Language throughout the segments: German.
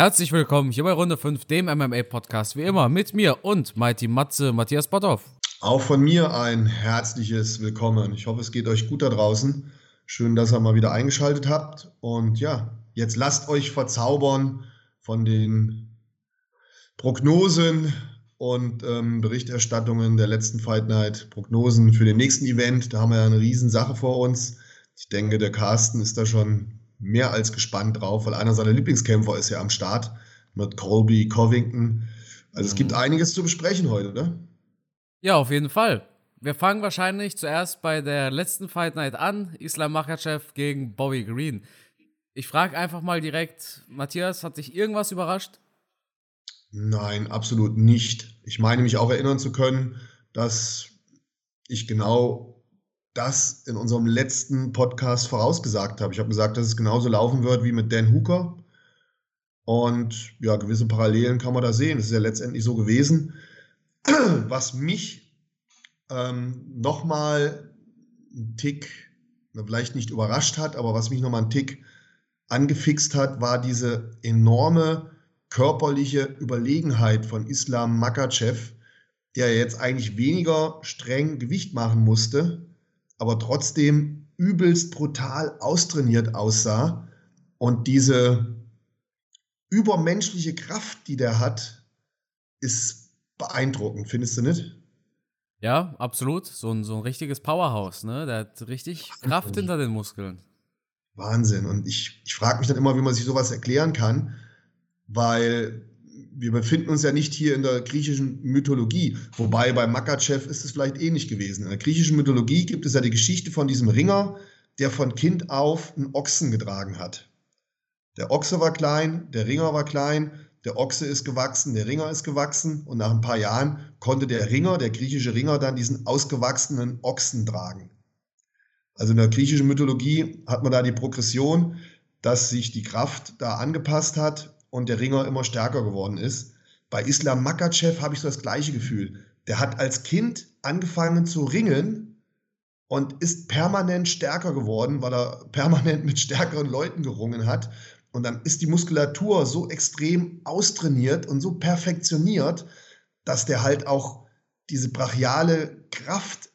Herzlich willkommen hier bei Runde 5, dem MMA-Podcast, wie immer mit mir und Mighty Matze, Matthias Botthoff. Auch von mir ein herzliches Willkommen. Ich hoffe, es geht euch gut da draußen. Schön, dass ihr mal wieder eingeschaltet habt. Und ja, jetzt lasst euch verzaubern von den Prognosen und ähm, Berichterstattungen der letzten Fight Night. Prognosen für den nächsten Event. Da haben wir ja eine Riesensache vor uns. Ich denke, der Carsten ist da schon mehr als gespannt drauf, weil einer seiner Lieblingskämpfer ist ja am Start mit Colby Covington. Also es gibt mhm. einiges zu besprechen heute, ne? Ja, auf jeden Fall. Wir fangen wahrscheinlich zuerst bei der letzten Fight Night an. Islam Makhachev gegen Bobby Green. Ich frage einfach mal direkt, Matthias, hat dich irgendwas überrascht? Nein, absolut nicht. Ich meine mich auch erinnern zu können, dass ich genau das in unserem letzten Podcast vorausgesagt habe. Ich habe gesagt, dass es genauso laufen wird wie mit Dan Hooker. Und ja, gewisse Parallelen kann man da sehen. Es ist ja letztendlich so gewesen. Was mich ähm, nochmal einen Tick, vielleicht nicht überrascht hat, aber was mich nochmal einen Tick angefixt hat, war diese enorme körperliche Überlegenheit von Islam Makachev, der jetzt eigentlich weniger streng Gewicht machen musste, aber trotzdem übelst brutal austrainiert aussah. Und diese übermenschliche Kraft, die der hat, ist beeindruckend, findest du nicht? Ja, absolut. So ein, so ein richtiges Powerhouse, ne? Der hat richtig Kraft hinter den Muskeln. Wahnsinn. Und ich, ich frage mich dann immer, wie man sich sowas erklären kann, weil wir befinden uns ja nicht hier in der griechischen Mythologie, wobei bei Makachev ist es vielleicht ähnlich gewesen. In der griechischen Mythologie gibt es ja die Geschichte von diesem Ringer, der von Kind auf einen Ochsen getragen hat. Der Ochse war klein, der Ringer war klein, der Ochse ist gewachsen, der Ringer ist gewachsen und nach ein paar Jahren konnte der Ringer, der griechische Ringer, dann diesen ausgewachsenen Ochsen tragen. Also in der griechischen Mythologie hat man da die Progression, dass sich die Kraft da angepasst hat und der Ringer immer stärker geworden ist. Bei Islam Makachev habe ich so das gleiche Gefühl. Der hat als Kind angefangen zu ringen und ist permanent stärker geworden, weil er permanent mit stärkeren Leuten gerungen hat. Und dann ist die Muskulatur so extrem austrainiert und so perfektioniert, dass der halt auch diese brachiale Kraft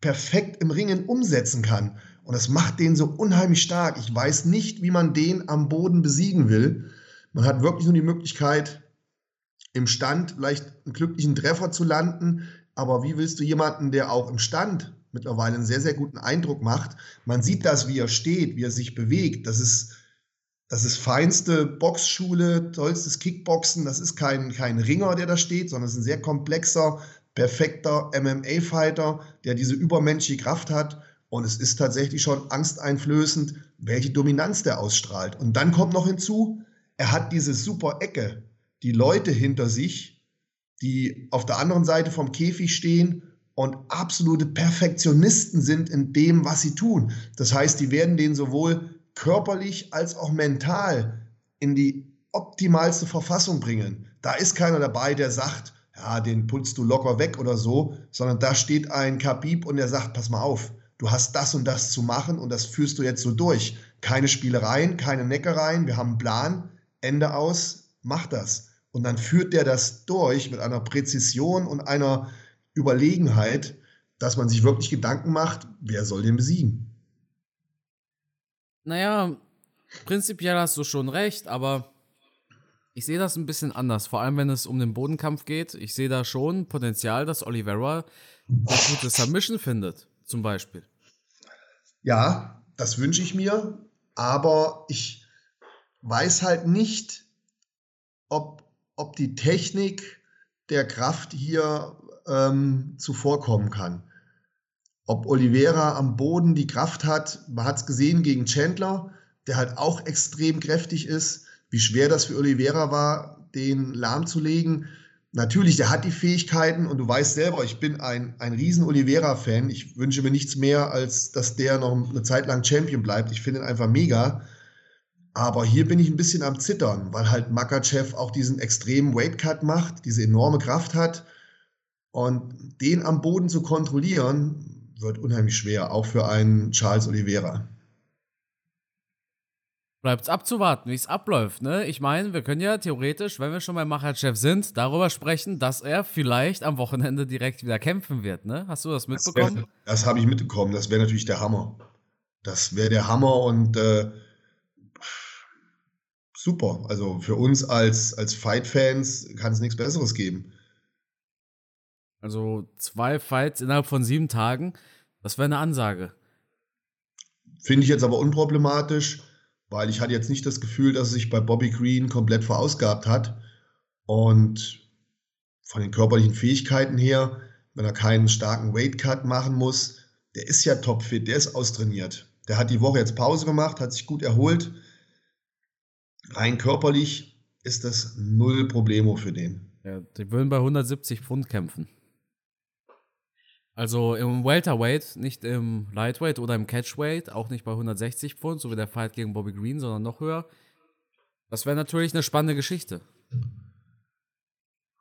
perfekt im Ringen umsetzen kann. Und das macht den so unheimlich stark. Ich weiß nicht, wie man den am Boden besiegen will. Man hat wirklich nur die Möglichkeit, im Stand vielleicht einen glücklichen Treffer zu landen. Aber wie willst du jemanden, der auch im Stand mittlerweile einen sehr, sehr guten Eindruck macht? Man sieht das, wie er steht, wie er sich bewegt. Das ist, das ist feinste Boxschule, tollstes Kickboxen. Das ist kein, kein Ringer, der da steht, sondern es ist ein sehr komplexer, perfekter MMA-Fighter, der diese übermenschliche Kraft hat. Und es ist tatsächlich schon angsteinflößend, welche Dominanz der ausstrahlt. Und dann kommt noch hinzu, er hat diese super Ecke, die Leute hinter sich, die auf der anderen Seite vom Käfig stehen und absolute Perfektionisten sind in dem, was sie tun. Das heißt, die werden den sowohl körperlich als auch mental in die optimalste Verfassung bringen. Da ist keiner dabei, der sagt, ja, den putzt du locker weg oder so, sondern da steht ein Kabib und der sagt, pass mal auf, du hast das und das zu machen und das führst du jetzt so durch. Keine Spielereien, keine Neckereien, wir haben einen Plan, Ende aus, mach das. Und dann führt der das durch mit einer Präzision und einer Überlegenheit, dass man sich wirklich Gedanken macht, wer soll den besiegen? Naja, prinzipiell hast du schon recht, aber ich sehe das ein bisschen anders, vor allem wenn es um den Bodenkampf geht. Ich sehe da schon Potenzial, dass Oliveira eine gute Submission findet, zum Beispiel. Ja, das wünsche ich mir, aber ich weiß halt nicht, ob, ob die Technik der Kraft hier ähm, zuvorkommen kann. Ob Oliveira am Boden die Kraft hat, man hat es gesehen gegen Chandler, der halt auch extrem kräftig ist, wie schwer das für Oliveira war, den lahmzulegen. Natürlich, der hat die Fähigkeiten und du weißt selber, ich bin ein, ein riesen Oliveira-Fan. Ich wünsche mir nichts mehr, als dass der noch eine Zeit lang Champion bleibt. Ich finde ihn einfach mega. Aber hier bin ich ein bisschen am Zittern, weil halt Makachev auch diesen extremen Weightcut macht, diese enorme Kraft hat. Und den am Boden zu kontrollieren, wird unheimlich schwer, auch für einen Charles Oliveira. Bleibt's abzuwarten, wie es abläuft, ne? Ich meine, wir können ja theoretisch, wenn wir schon beim Macherchef sind, darüber sprechen, dass er vielleicht am Wochenende direkt wieder kämpfen wird, ne? Hast du das mitbekommen? Das, das habe ich mitbekommen. Das wäre natürlich der Hammer. Das wäre der Hammer und äh, super. Also für uns als, als Fight-Fans kann es nichts Besseres geben. Also zwei Fights innerhalb von sieben Tagen, das wäre eine Ansage. Finde ich jetzt aber unproblematisch, weil ich hatte jetzt nicht das Gefühl, dass er sich bei Bobby Green komplett verausgabt hat. Und von den körperlichen Fähigkeiten her, wenn er keinen starken Weightcut machen muss, der ist ja topfit, der ist austrainiert. Der hat die Woche jetzt Pause gemacht, hat sich gut erholt. Rein körperlich ist das null Problemo für den. Ja, die würden bei 170 Pfund kämpfen. Also im Welterweight, nicht im Lightweight oder im Catchweight, auch nicht bei 160 Pfund, so wie der Fight gegen Bobby Green, sondern noch höher. Das wäre natürlich eine spannende Geschichte.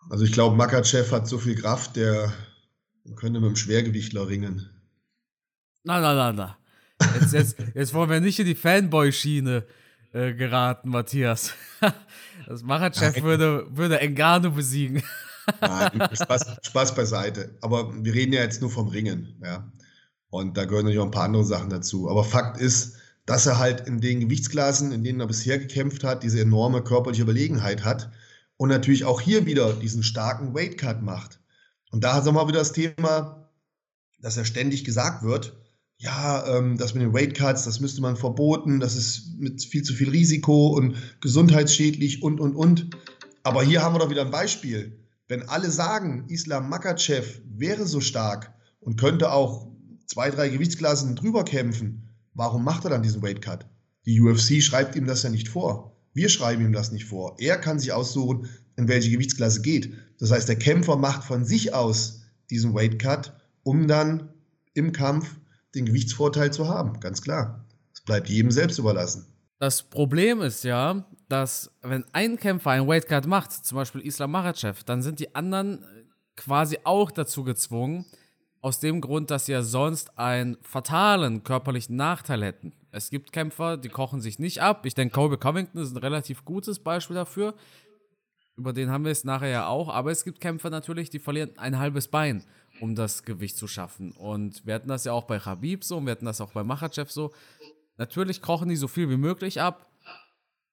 Also ich glaube, Makachev hat so viel Kraft, der könnte mit dem Schwergewichtler ringen. Na, na, na, na. Jetzt, jetzt, jetzt wollen wir nicht in die Fanboy-Schiene äh, geraten, Matthias. Das Macherchef würde, würde Engano besiegen. Nein, Spaß, Spaß beiseite. Aber wir reden ja jetzt nur vom Ringen, ja. Und da gehören natürlich auch ein paar andere Sachen dazu. Aber Fakt ist, dass er halt in den Gewichtsklassen, in denen er bisher gekämpft hat, diese enorme körperliche Überlegenheit hat und natürlich auch hier wieder diesen starken Weightcut macht. Und da haben wir wieder das Thema, dass er ständig gesagt wird, ja, ähm, das mit den Weightcuts, das müsste man verboten, das ist mit viel zu viel Risiko und gesundheitsschädlich und, und, und. Aber hier haben wir doch wieder ein Beispiel. Wenn alle sagen, Islam Makachev wäre so stark und könnte auch zwei, drei Gewichtsklassen drüber kämpfen, warum macht er dann diesen Weightcut? Die UFC schreibt ihm das ja nicht vor. Wir schreiben ihm das nicht vor. Er kann sich aussuchen, in welche Gewichtsklasse geht. Das heißt, der Kämpfer macht von sich aus diesen Weightcut, um dann im Kampf den Gewichtsvorteil zu haben. Ganz klar. Es bleibt jedem selbst überlassen. Das Problem ist ja, dass wenn ein Kämpfer einen Weightcut macht, zum Beispiel Islam Makhachev, dann sind die anderen quasi auch dazu gezwungen, aus dem Grund, dass sie ja sonst einen fatalen körperlichen Nachteil hätten. Es gibt Kämpfer, die kochen sich nicht ab. Ich denke, Kobe Covington ist ein relativ gutes Beispiel dafür. Über den haben wir es nachher ja auch. Aber es gibt Kämpfer natürlich, die verlieren ein halbes Bein, um das Gewicht zu schaffen. Und wir hatten das ja auch bei Khabib so und wir hatten das auch bei Makhachev so. Natürlich kochen die so viel wie möglich ab,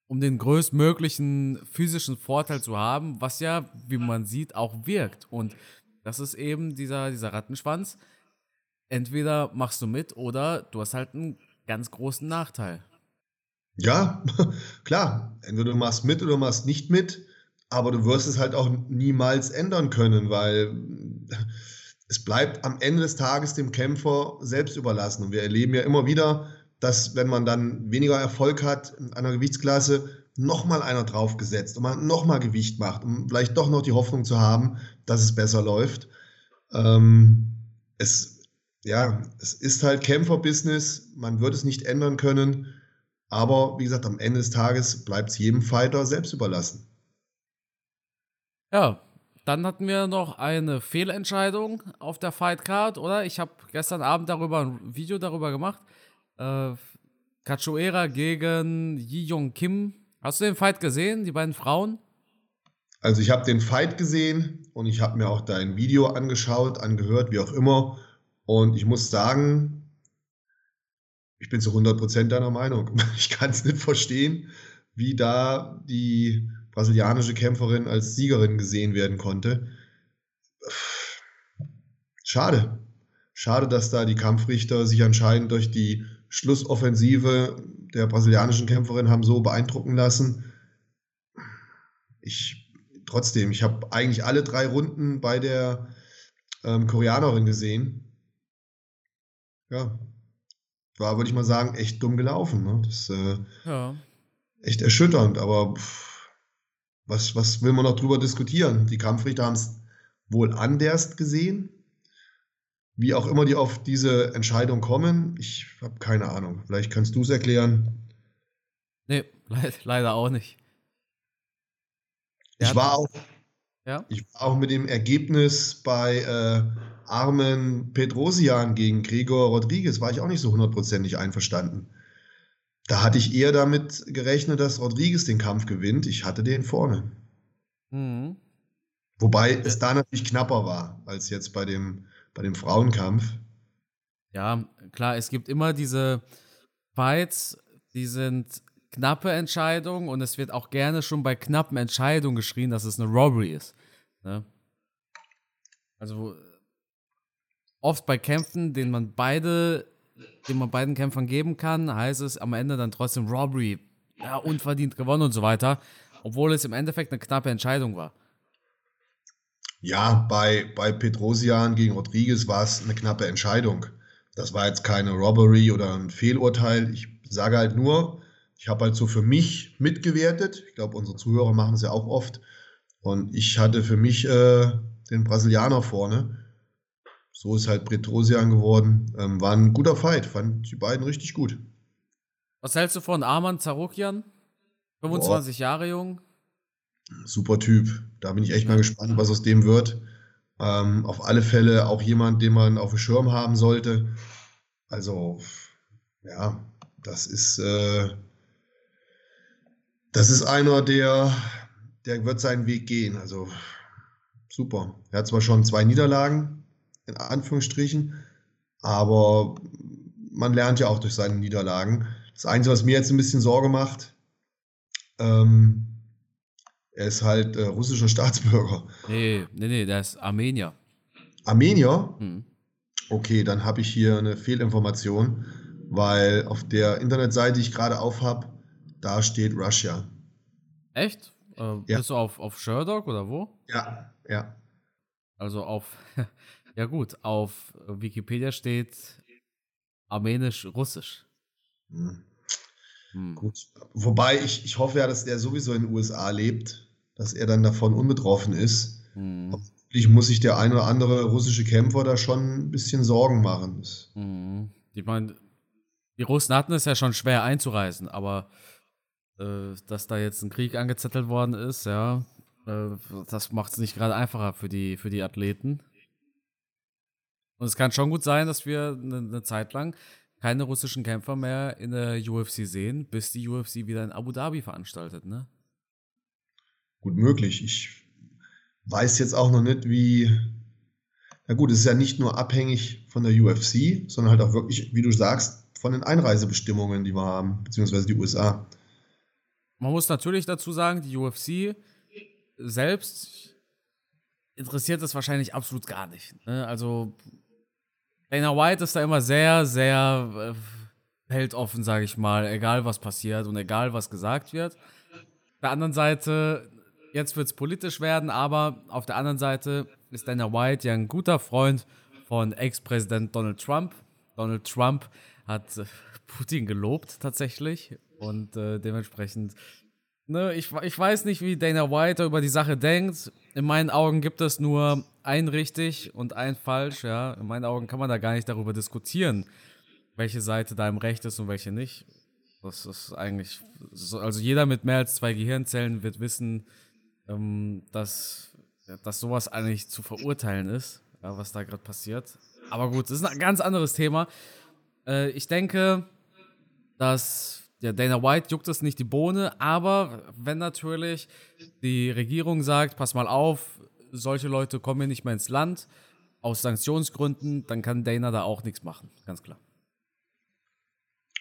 um den größtmöglichen physischen Vorteil zu haben, was ja, wie man sieht, auch wirkt. Und das ist eben dieser, dieser Rattenschwanz. Entweder machst du mit oder du hast halt einen ganz großen Nachteil. Ja, klar. Entweder du machst mit oder du machst nicht mit, aber du wirst es halt auch niemals ändern können, weil es bleibt am Ende des Tages dem Kämpfer selbst überlassen. Und wir erleben ja immer wieder, dass wenn man dann weniger Erfolg hat in einer Gewichtsklasse, nochmal einer draufgesetzt und man nochmal Gewicht macht, um vielleicht doch noch die Hoffnung zu haben, dass es besser läuft. Ähm, es, ja, es ist halt Kämpferbusiness, man wird es nicht ändern können, aber wie gesagt, am Ende des Tages bleibt es jedem Fighter selbst überlassen. Ja, dann hatten wir noch eine Fehlentscheidung auf der Fightcard, oder? Ich habe gestern Abend darüber ein Video darüber gemacht. Äh, Cachoeira gegen Yi Yong Kim. Hast du den Fight gesehen, die beiden Frauen? Also ich habe den Fight gesehen und ich habe mir auch dein Video angeschaut, angehört, wie auch immer. Und ich muss sagen, ich bin zu 100% deiner Meinung. Ich kann es nicht verstehen, wie da die brasilianische Kämpferin als Siegerin gesehen werden konnte. Schade. Schade, dass da die Kampfrichter sich anscheinend durch die Schlussoffensive der brasilianischen Kämpferin haben so beeindrucken lassen. Ich trotzdem, ich habe eigentlich alle drei Runden bei der ähm, Koreanerin gesehen. Ja, war, würde ich mal sagen, echt dumm gelaufen. Ne? Das äh, ja. echt erschütternd, aber pff, was, was will man noch drüber diskutieren? Die Kampfrichter haben es wohl anders gesehen. Wie auch immer die auf diese Entscheidung kommen, ich habe keine Ahnung. Vielleicht kannst du es erklären. Nee, le leider auch nicht. Ich war, auch, ja? ich war auch mit dem Ergebnis bei äh, Armen Petrosian gegen Gregor Rodriguez, war ich auch nicht so hundertprozentig einverstanden. Da hatte ich eher damit gerechnet, dass Rodriguez den Kampf gewinnt. Ich hatte den vorne. Mhm. Wobei es da natürlich knapper war als jetzt bei dem, bei dem Frauenkampf. Ja, klar, es gibt immer diese Fights, die sind knappe Entscheidungen und es wird auch gerne schon bei knappen Entscheidungen geschrien, dass es eine Robbery ist. Ne? Also oft bei Kämpfen, denen man beide, den man beiden Kämpfern geben kann, heißt es am Ende dann trotzdem Robbery, ja, unverdient gewonnen und so weiter, obwohl es im Endeffekt eine knappe Entscheidung war. Ja, bei, bei Petrosian gegen Rodriguez war es eine knappe Entscheidung. Das war jetzt keine Robbery oder ein Fehlurteil. Ich sage halt nur, ich habe halt so für mich mitgewertet. Ich glaube, unsere Zuhörer machen es ja auch oft. Und ich hatte für mich äh, den Brasilianer vorne. So ist halt Petrosian geworden. Ähm, war ein guter Fight. Fand die beiden richtig gut. Was hältst du von Arman Zarukian? 25 Boah. Jahre jung. Super Typ. Da bin ich echt mal gespannt, was aus dem wird. Ähm, auf alle Fälle auch jemand, den man auf dem Schirm haben sollte. Also, ja, das ist, äh, das ist einer, der, der wird seinen Weg gehen. Also, super. Er hat zwar schon zwei Niederlagen, in Anführungsstrichen, aber man lernt ja auch durch seine Niederlagen. Das Einzige, was mir jetzt ein bisschen Sorge macht, ähm, er ist halt äh, russischer Staatsbürger. Nee, nee, nee, der ist Armenier. Armenier? Hm. Okay, dann habe ich hier eine Fehlinformation, weil auf der Internetseite, die ich gerade aufhab, da steht Russia. Echt? Äh, ja. Bist du auf, auf Sherdog oder wo? Ja, ja. Also auf, ja gut, auf Wikipedia steht Armenisch-Russisch. Hm. Hm. Gut. Wobei ich, ich hoffe ja, dass der sowieso in den USA lebt dass er dann davon unbetroffen ist. Mhm. Ich muss sich der ein oder andere russische Kämpfer da schon ein bisschen Sorgen machen. Mhm. Ich meine, die Russen hatten es ja schon schwer einzureisen, aber äh, dass da jetzt ein Krieg angezettelt worden ist, ja, äh, das macht es nicht gerade einfacher für die, für die Athleten. Und es kann schon gut sein, dass wir eine, eine Zeit lang keine russischen Kämpfer mehr in der UFC sehen, bis die UFC wieder in Abu Dhabi veranstaltet, ne? gut möglich. Ich weiß jetzt auch noch nicht, wie. Na gut, es ist ja nicht nur abhängig von der UFC, sondern halt auch wirklich, wie du sagst, von den Einreisebestimmungen, die wir haben, beziehungsweise die USA. Man muss natürlich dazu sagen, die UFC selbst interessiert es wahrscheinlich absolut gar nicht. Ne? Also Dana White ist da immer sehr, sehr äh, weltoffen, sage ich mal, egal was passiert und egal was gesagt wird. Auf der anderen Seite jetzt wird es politisch werden, aber auf der anderen Seite ist Dana White ja ein guter Freund von Ex-Präsident Donald Trump. Donald Trump hat äh, Putin gelobt tatsächlich und äh, dementsprechend, ne, ich, ich weiß nicht, wie Dana White über die Sache denkt. In meinen Augen gibt es nur ein richtig und ein falsch, ja. In meinen Augen kann man da gar nicht darüber diskutieren, welche Seite da im Recht ist und welche nicht. Das ist eigentlich, also jeder mit mehr als zwei Gehirnzellen wird wissen, ähm, dass, dass sowas eigentlich zu verurteilen ist, was da gerade passiert. Aber gut, das ist ein ganz anderes Thema. Äh, ich denke, dass ja, Dana White juckt es nicht die Bohne, aber wenn natürlich die Regierung sagt, pass mal auf, solche Leute kommen hier nicht mehr ins Land, aus Sanktionsgründen, dann kann Dana da auch nichts machen, ganz klar.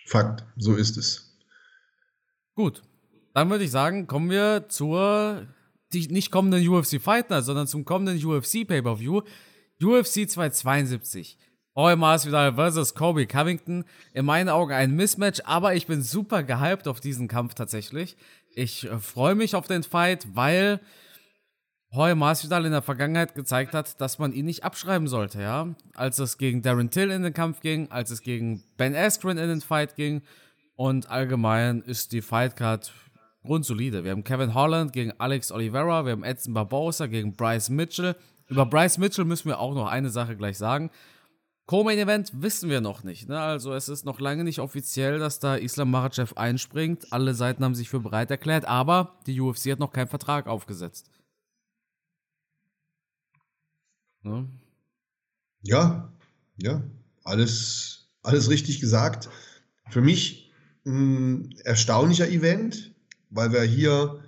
Fakt, so ist es. Gut, dann würde ich sagen, kommen wir zur nicht kommenden UFC Fight Night, sondern zum kommenden UFC Pay-Per-View. UFC 272. Roy Masvidal vs. Kobe Covington. In meinen Augen ein Mismatch, aber ich bin super gehypt auf diesen Kampf tatsächlich. Ich äh, freue mich auf den Fight, weil Roy Masvidal in der Vergangenheit gezeigt hat, dass man ihn nicht abschreiben sollte, ja. Als es gegen Darren Till in den Kampf ging, als es gegen Ben Askren in den Fight ging und allgemein ist die Fightcard grundsolide. Wir haben Kevin Holland gegen Alex Oliveira, wir haben Edson Barbosa gegen Bryce Mitchell. Über Bryce Mitchell müssen wir auch noch eine Sache gleich sagen. Co-Main Event wissen wir noch nicht. Ne? Also es ist noch lange nicht offiziell, dass da Islam Makhachev einspringt. Alle Seiten haben sich für bereit erklärt, aber die UFC hat noch keinen Vertrag aufgesetzt. Ne? Ja, ja, alles, alles richtig gesagt. Für mich ein erstaunlicher Event, weil wir hier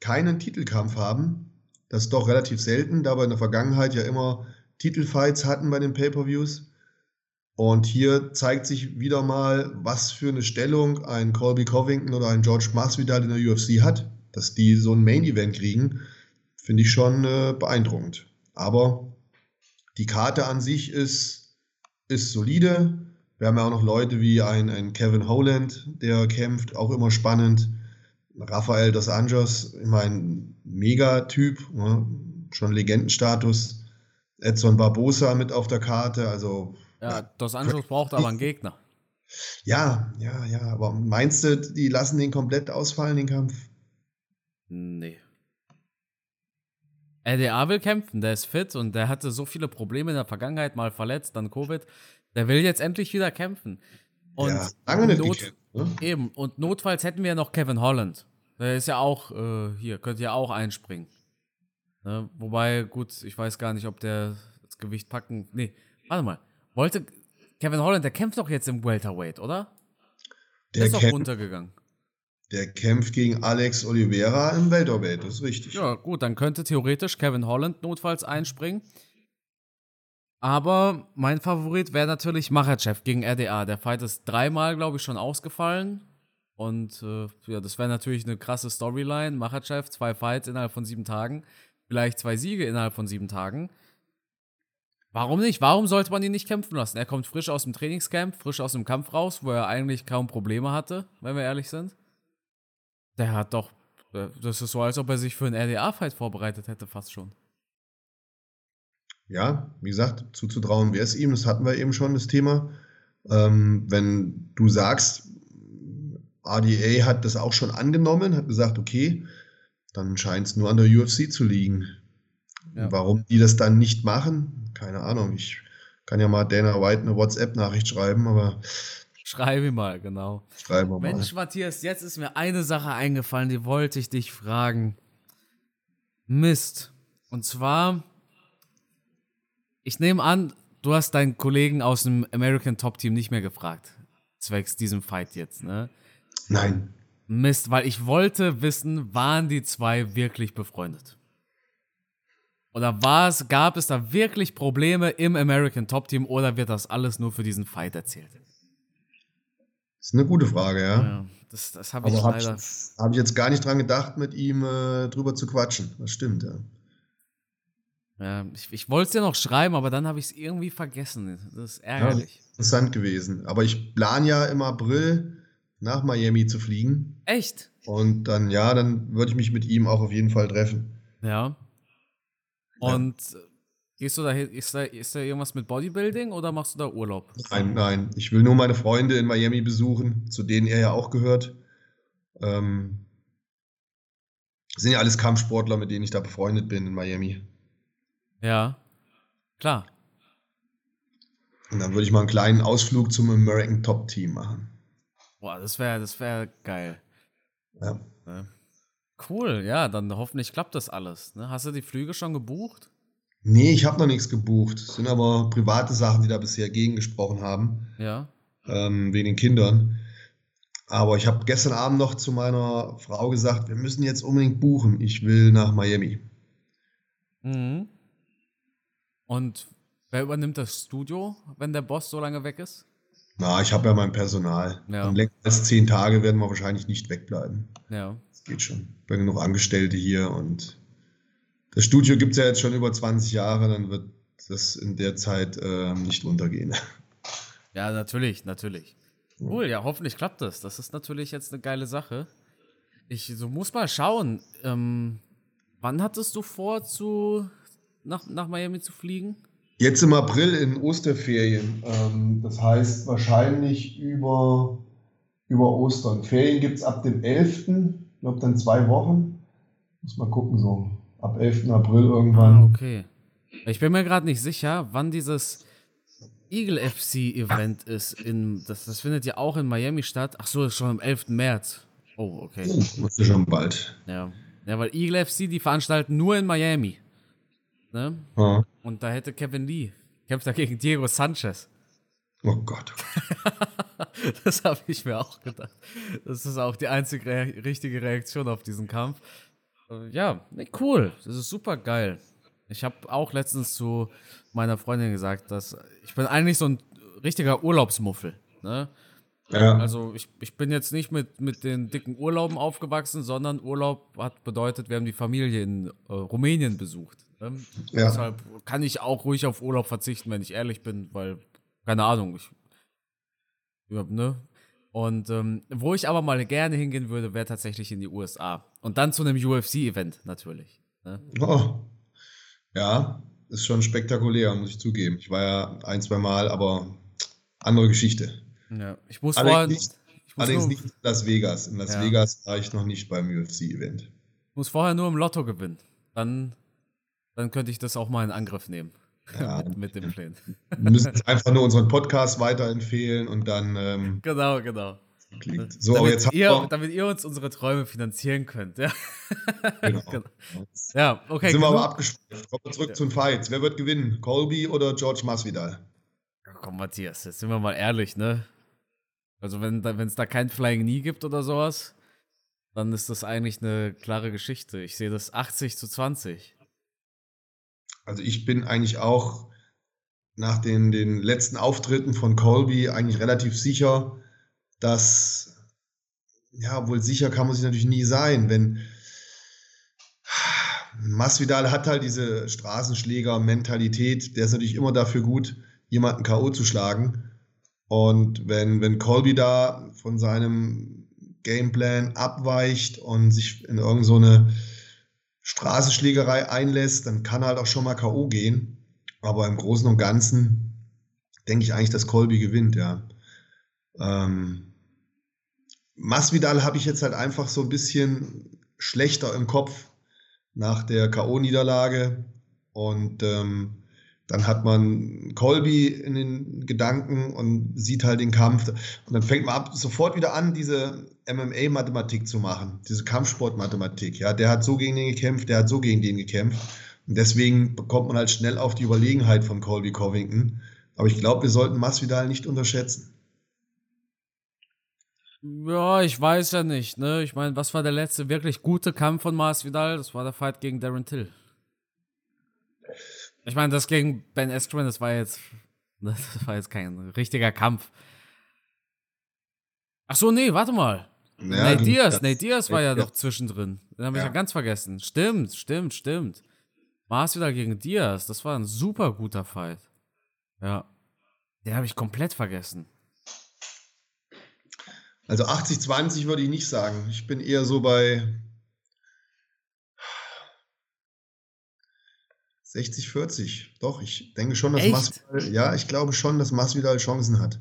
keinen Titelkampf haben. Das ist doch relativ selten, da wir in der Vergangenheit ja immer Titelfights hatten bei den Pay-per-Views. Und hier zeigt sich wieder mal, was für eine Stellung ein Colby Covington oder ein George Masvidal in der UFC hat. Dass die so ein Main-Event kriegen, finde ich schon äh, beeindruckend. Aber die Karte an sich ist, ist solide. Wir haben ja auch noch Leute wie ein, ein Kevin Holland, der kämpft, auch immer spannend. Rafael dos Anjos, immer ein Megatyp, ne? schon Legendenstatus. Edson Barbosa mit auf der Karte, also ja, Dos Anjos braucht aber einen Gegner. Ja, ja, ja. Aber meinst du, die lassen den komplett ausfallen, den Kampf? Nee. RDA will kämpfen, der ist fit und der hatte so viele Probleme in der Vergangenheit, mal verletzt, dann Covid. Der will jetzt endlich wieder kämpfen. Und ja, lange nicht Not gekämpft, ne? Eben, und notfalls hätten wir ja noch Kevin Holland. Der ist ja auch äh, hier, könnte ja auch einspringen. Ne? Wobei, gut, ich weiß gar nicht, ob der das Gewicht packen. Nee, warte mal. Wollte Kevin Holland, der kämpft doch jetzt im Welterweight, oder? Der, Der ist doch runtergegangen. Der kämpft gegen Alex Oliveira im Welterweight, das ist richtig. Ja, gut, dann könnte theoretisch Kevin Holland notfalls einspringen. Aber mein Favorit wäre natürlich Machachev gegen RDA. Der Fight ist dreimal, glaube ich, schon ausgefallen. Und äh, ja, das wäre natürlich eine krasse Storyline. Machachev, zwei Fights innerhalb von sieben Tagen. Vielleicht zwei Siege innerhalb von sieben Tagen. Warum nicht? Warum sollte man ihn nicht kämpfen lassen? Er kommt frisch aus dem Trainingscamp, frisch aus dem Kampf raus, wo er eigentlich kaum Probleme hatte, wenn wir ehrlich sind. Der hat doch. äh, Das ist so, als ob er sich für einen RDA-Fight vorbereitet hätte, fast schon. Ja, wie gesagt, zuzutrauen wäre es ihm, das hatten wir eben schon, das Thema. Ähm, wenn du sagst, RDA hat das auch schon angenommen, hat gesagt, okay, dann scheint es nur an der UFC zu liegen. Ja. Warum die das dann nicht machen, keine Ahnung. Ich kann ja mal Dana White eine WhatsApp-Nachricht schreiben, aber Schreibe ihm mal, genau. schreiben wir mal. Mensch, Matthias, jetzt ist mir eine Sache eingefallen, die wollte ich dich fragen. Mist. Und zwar, ich nehme an, du hast deinen Kollegen aus dem American Top Team nicht mehr gefragt. Zwecks diesem Fight jetzt, ne? Nein. Mist, weil ich wollte wissen, waren die zwei wirklich befreundet? Oder war es, gab es da wirklich Probleme im American Top Team oder wird das alles nur für diesen Fight erzählt? Das ist eine gute Frage, ja. Ja, das, das habe ich Aber habe ich, leider. hab ich jetzt gar nicht dran gedacht, mit ihm äh, drüber zu quatschen. Das stimmt, ja. Ja, ich, ich wollte es dir noch schreiben, aber dann habe ich es irgendwie vergessen. Das ist ärgerlich. Interessant gewesen. Aber ich plan ja im April nach Miami zu fliegen. Echt? Und dann, ja, dann würde ich mich mit ihm auch auf jeden Fall treffen. Ja. Und äh, gehst du da, hin- ist da, ist da irgendwas mit Bodybuilding oder machst du da Urlaub? Nein, nein. Ich will nur meine Freunde in Miami besuchen, zu denen er ja auch gehört. Ähm, sind ja alles Kampfsportler, mit denen ich da befreundet bin in Miami. Ja. Klar. Und dann würde ich mal einen kleinen Ausflug zum American Top Team machen. Boah, das wäre das wär geil. Ja. Ne? Cool, ja, dann hoffentlich klappt das alles. Ne? Hast du die Flüge schon gebucht? Nee, ich habe noch nichts gebucht. Es sind aber private Sachen, die da bisher gegengesprochen haben, Ja. ähm, wegen den Kindern. Aber ich habe gestern Abend noch zu meiner Frau gesagt, wir müssen jetzt unbedingt buchen. Ich will nach Miami. Mhm. Und wer übernimmt das Studio, wenn der Boss so lange weg ist? Na, ich habe ja mein Personal. Ja. Und länger als zehn Tage werden wir wahrscheinlich nicht wegbleiben. Ja. Das geht schon. Ich habe genug Angestellte hier und das Studio gibt es ja jetzt schon über 20 Jahre, dann wird das in der Zeit ähm, nicht untergehen. Ja, natürlich, natürlich. Cool, ja, hoffentlich klappt das. Das ist natürlich jetzt eine geile Sache. Ich so muss mal schauen. Ähm, wann hattest du vor, zu nach, nach Miami zu fliegen? Jetzt im April in Osterferien. Ähm, das heißt wahrscheinlich über, über Ostern. Ferien gibt es ab dem 11. Ich glaube dann zwei Wochen. Muss mal gucken, so ab 11. April irgendwann. Ah, okay. Ich bin mir gerade nicht sicher, wann dieses Eagle FC Event ist. In, das, das findet ja auch in Miami statt. Ach so, ist schon am 11. März. Oh, okay. Das ist schon bald. Ja. Ja, weil Eagle FC, die veranstalten nur in Miami. Ne? Ja. Und da hätte Kevin Lee, kämpft er gegen Diego Sanchez. Oh Gott. das habe ich mir auch gedacht. Das ist auch die einzige rea richtige Reaktion auf diesen Kampf. Äh, ja, cool. Das ist super geil. Ich habe auch letztens zu meiner Freundin gesagt, dass ich bin eigentlich so ein richtiger Urlaubsmuffel. Ne? Ja. Also ich, ich bin jetzt nicht mit, mit den dicken Urlauben aufgewachsen, sondern Urlaub hat bedeutet, wir haben die Familie in äh, Rumänien besucht. Ne? Ja. Deshalb kann ich auch ruhig auf Urlaub verzichten, wenn ich ehrlich bin, weil, keine Ahnung, ich, ja, ne? Und ähm, wo ich aber mal gerne hingehen würde, wäre tatsächlich in die USA. Und dann zu einem UFC-Event natürlich. Ne? Oh. Ja, ist schon spektakulär, muss ich zugeben. Ich war ja ein, zwei Mal, aber andere Geschichte. Ja, ich muss allerdings vorher. Nicht, ich muss allerdings nicht in Las Vegas. In Las ja. Vegas war ich noch nicht beim UFC-Event. Ich muss vorher nur im Lotto gewinnen. Dann, dann könnte ich das auch mal in Angriff nehmen. Ja. mit, dem Plan. Wir müssen einfach nur unseren Podcast weiterempfehlen und dann. Ähm, genau, genau. Klingt. So, damit, jetzt ihr, damit ihr uns unsere Träume finanzieren könnt. Ja, genau. genau. ja okay. Sind wir aber abgesprochen. Kommen wir zurück ja. zu den Fights. Wer wird gewinnen? Colby oder George Masvidal? Komm, Matthias, jetzt sind wir mal ehrlich, ne? Also, wenn es da kein Flying Knee gibt oder sowas, dann ist das eigentlich eine klare Geschichte. Ich sehe das 80 zu 20. Also, ich bin eigentlich auch nach den, den letzten Auftritten von Colby eigentlich relativ sicher, dass, ja, wohl sicher kann man sich natürlich nie sein, wenn Masvidal hat halt diese Straßenschläger-Mentalität, der ist natürlich immer dafür gut, jemanden K.O. zu schlagen. Und wenn, wenn Colby da von seinem Gameplan abweicht und sich in irgendeine so Straßenschlägerei einlässt, dann kann er halt auch schon mal K.O. gehen. Aber im Großen und Ganzen denke ich eigentlich, dass Colby gewinnt, ja. Ähm, Masvidal habe ich jetzt halt einfach so ein bisschen schlechter im Kopf nach der K.O.-Niederlage. Und ähm, dann hat man Colby in den Gedanken und sieht halt den Kampf. Und dann fängt man ab, sofort wieder an, diese MMA-Mathematik zu machen, diese Kampfsport-Mathematik. Ja, der hat so gegen den gekämpft, der hat so gegen den gekämpft. Und deswegen bekommt man halt schnell auf die Überlegenheit von Colby Covington. Aber ich glaube, wir sollten Masvidal nicht unterschätzen. Ja, ich weiß ja nicht, ne? Ich meine, was war der letzte wirklich gute Kampf von Masvidal? Das war der Fight gegen Darren Till. Ich meine, das gegen Ben Askren, das war jetzt, das war jetzt kein richtiger Kampf. Ach so, nee, warte mal. Ja, Nate Diaz, Nate Diaz war ja, noch zwischendrin. Den habe ich ja. ja ganz vergessen. Stimmt, stimmt, stimmt. Masvidal gegen Diaz, das war ein super guter Fight. Ja. Den habe ich komplett vergessen. Also 80-20 würde ich nicht sagen. Ich bin eher so bei 60-40. Doch, ich denke schon, dass Masvidal, ja, ich glaube schon, dass Masvidal Chancen hat.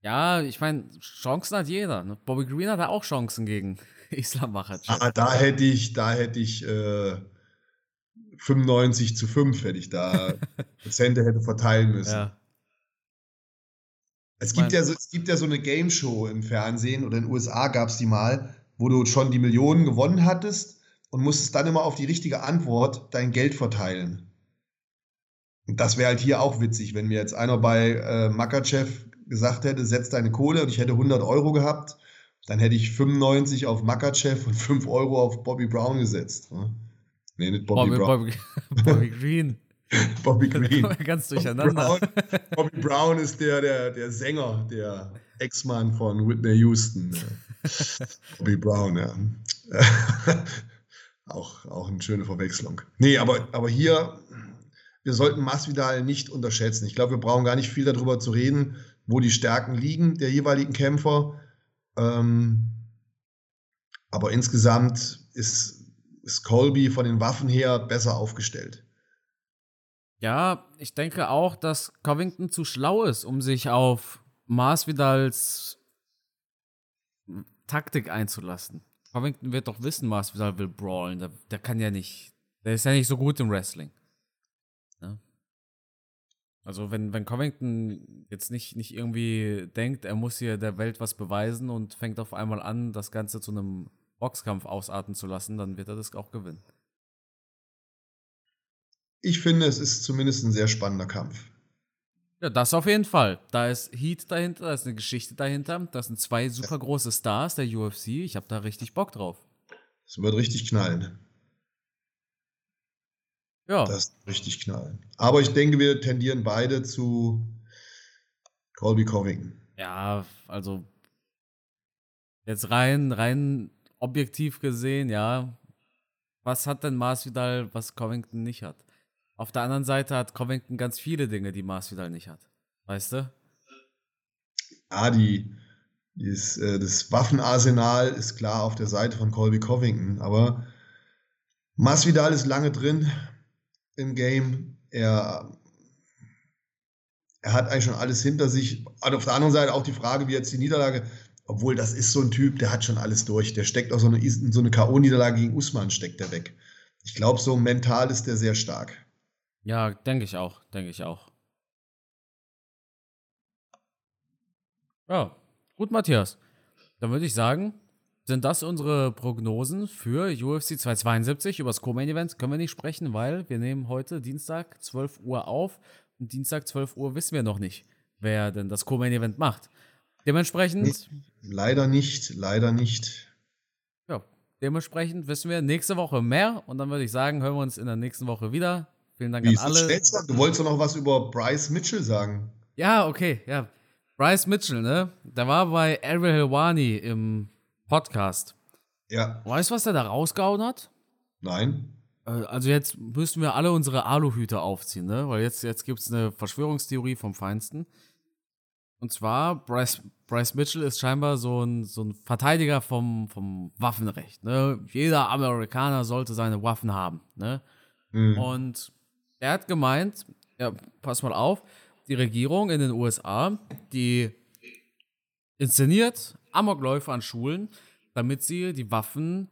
Ja, ich meine, Chancen hat jeder. Ne? Bobby Green hat auch Chancen gegen Islam Makhachev. Ah, da hätte ich, da hätte ich äh, 95 zu 5 hätte ich da Prozente hätte verteilen müssen. Ja. Es gibt, ja so, es gibt ja so eine Game Show im Fernsehen oder in den USA gab es die mal, wo du schon die Millionen gewonnen hattest und musstest dann immer auf die richtige Antwort dein Geld verteilen. Und das wäre halt hier auch witzig, wenn mir jetzt einer bei äh, Makachev gesagt hätte, setz deine Kohle und ich hätte 100 Euro gehabt, dann hätte ich 95 auf Makachev und 5 Euro auf Bobby Brown gesetzt. Ne? Nee, nicht Bobby, Bobby Brown. Bobby, Bobby Green. Bobby Green. Ganz durcheinander. Bobby Brown, Bobby Brown, ist der, der, der Sänger, der Ex-Mann von Whitney Houston. Bobby Brown, ja. Auch, auch eine schöne Verwechslung. Nee, aber, aber hier, wir sollten Masvidal nicht unterschätzen. Ich glaube, wir brauchen gar nicht viel darüber zu reden, wo die Stärken liegen der jeweiligen Kämpfer. Ähm, aber insgesamt ist, ist Colby von den Waffen her besser aufgestellt. Ja, ich denke auch, dass Covington zu schlau ist, um sich auf Masvidals Taktik einzulassen. Covington wird doch wissen, Masvidal will brawlen. Der, der, kann ja nicht. Der ist ja nicht so gut im Wrestling. Ja? Also, wenn, wenn Covington jetzt nicht, nicht irgendwie denkt, er muss hier der Welt was beweisen und fängt auf einmal an, das Ganze zu einem Boxkampf ausarten zu lassen, dann wird er das auch gewinnen. Ich finde, es ist zumindest ein sehr spannender Kampf. Ja, das auf jeden Fall. Da ist Heat dahinter, da ist eine Geschichte dahinter. Das sind zwei super große Stars der UFC. Ich habe da richtig Bock drauf. Das wird richtig knallen. Ja. Das wird richtig knallen. Aber ich denke, wir tendieren beide zu Colby Covington. Ja, also jetzt rein, rein objektiv gesehen, ja. Was hat denn Masvidal, was Covington nicht hat? Auf der anderen Seite hat Covington ganz viele Dinge, die Masvidal nicht hat. Weißt du? Ah, die, dieses, äh, das Waffenarsenal ist klar auf der Seite von Colby Covington, aber Masvidal ist lange drin im Game. Er, er hat eigentlich schon alles hinter sich. Also auf der anderen Seite auch die Frage, wie jetzt die Niederlage, obwohl das ist so ein Typ, der hat schon alles durch. Der steckt auch so eine, so eine K.O.-Niederlage gegen Usman, steckt der weg. Ich glaube, so mental ist der sehr stark. Ja, denke ich auch, denke ich auch. Ja, gut, Matthias. Dann würde ich sagen, sind das unsere Prognosen für UFC 272. Über das Co-Main Event können wir nicht sprechen, weil wir nehmen heute Dienstag 12 Uhr auf und Dienstag 12 Uhr wissen wir noch nicht, wer denn das Co-Main Event macht. Dementsprechend. Leider nicht, leider nicht. Ja, dementsprechend wissen wir nächste Woche mehr und dann würde ich sagen, hören wir uns in der nächsten Woche wieder. Vielen Dank Wie an alle. Du wolltest doch noch was über Bryce Mitchell sagen. Ja, okay, ja. Bryce Mitchell, ne? Der war bei Ariel Helwani im Podcast. Ja. Weißt du, was der da rausgehauen hat? Nein. Äh, Also jetzt müssten wir alle unsere Aluhüte aufziehen, ne? Weil jetzt, jetzt gibt es eine Verschwörungstheorie vom Feinsten. Und zwar, Bryce, Bryce Mitchell ist scheinbar so ein, so ein Verteidiger vom, vom Waffenrecht. Ne? Jeder Amerikaner sollte seine Waffen haben. Ne? Mhm. Und er hat gemeint, ja, pass mal auf, die Regierung in den USA, die inszeniert Amokläufe an Schulen, damit sie die Waffen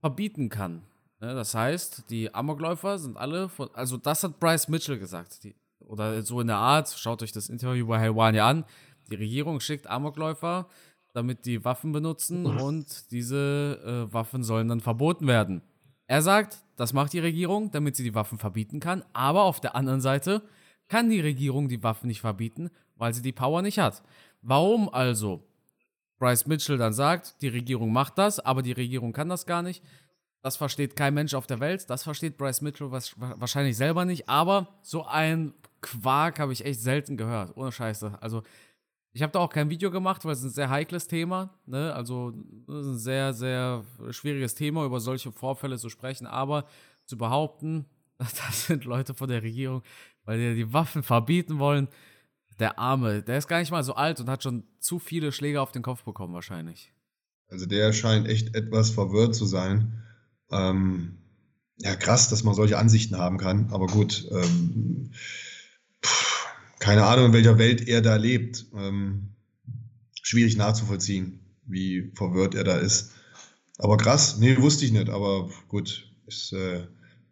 verbieten kann. Ne, das heißt, die Amokläufer sind alle, von, also das hat Bryce Mitchell gesagt, die, oder so in der Art, schaut euch das Interview bei Helwani an, die Regierung schickt Amokläufer, damit die Waffen benutzen und diese äh, Waffen sollen dann verboten werden. Er sagt, das macht die Regierung, damit sie die Waffen verbieten kann, aber auf der anderen Seite kann die Regierung die Waffen nicht verbieten, weil sie die Power nicht hat. Warum also Bryce Mitchell dann sagt, die Regierung macht das, aber die Regierung kann das gar nicht. Das versteht kein Mensch auf der Welt. Das versteht Bryce Mitchell wahrscheinlich selber nicht. Aber so ein Quark habe ich echt selten gehört. Ohne Scheiße. Also, ich habe da auch kein Video gemacht, weil es ein sehr heikles Thema. Ne? Also, ein sehr, sehr schwieriges Thema, über solche Vorfälle zu sprechen. Aber zu behaupten, das sind Leute von der Regierung, weil die die Waffen verbieten wollen, der Arme, der ist gar nicht mal so alt und hat schon zu viele Schläge auf den Kopf bekommen, wahrscheinlich. Also der scheint echt etwas verwirrt zu sein. Ähm, ja, krass, dass man solche Ansichten haben kann, aber gut. Ähm, pff, keine Ahnung, in welcher Welt er da lebt. Ähm, schwierig nachzuvollziehen, wie verwirrt er da ist. Aber krass, nee, wusste ich nicht, aber gut. Ich äh,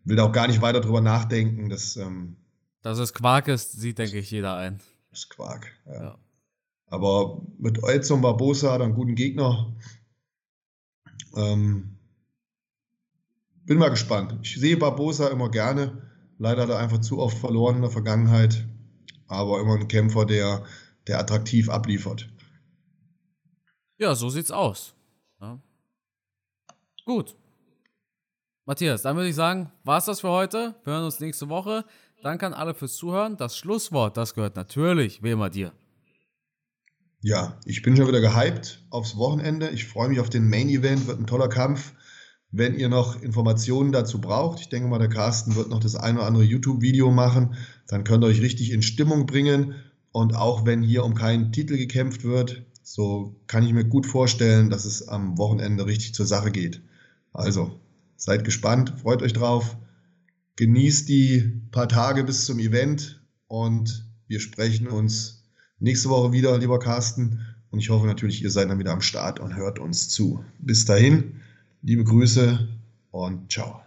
will da auch gar nicht weiter drüber nachdenken. Dass, ähm, Dass es Quark ist, sieht, denke ich, jeder ein. Das ist Quark. Ja. Ja. Aber mit Edson Barbosa hat er einen guten Gegner. Ähm, bin mal gespannt. Ich sehe Barbosa immer gerne. Leider hat er einfach zu oft verloren in der Vergangenheit. Aber immer ein Kämpfer, der, der attraktiv abliefert. Ja, so sieht's aus. Ja. Gut. Matthias, dann würde ich sagen, war's das für heute. Wir hören uns nächste Woche. Danke an alle fürs Zuhören. Das Schlusswort, das gehört natürlich wie immer dir. Ja, ich bin schon wieder gehypt aufs Wochenende. Ich freue mich auf den Main Event, wird ein toller Kampf. Wenn ihr noch Informationen dazu braucht, ich denke mal, der Carsten wird noch das ein oder andere YouTube-Video machen, dann könnt ihr euch richtig in Stimmung bringen. Und auch wenn hier um keinen Titel gekämpft wird, so kann ich mir gut vorstellen, dass es am Wochenende richtig zur Sache geht. Also, seid gespannt, freut euch drauf, genießt die paar Tage bis zum Event und wir sprechen uns nächste Woche wieder, lieber Carsten. Und ich hoffe natürlich, ihr seid dann wieder am Start und hört uns zu. Bis dahin, liebe Grüße und ciao.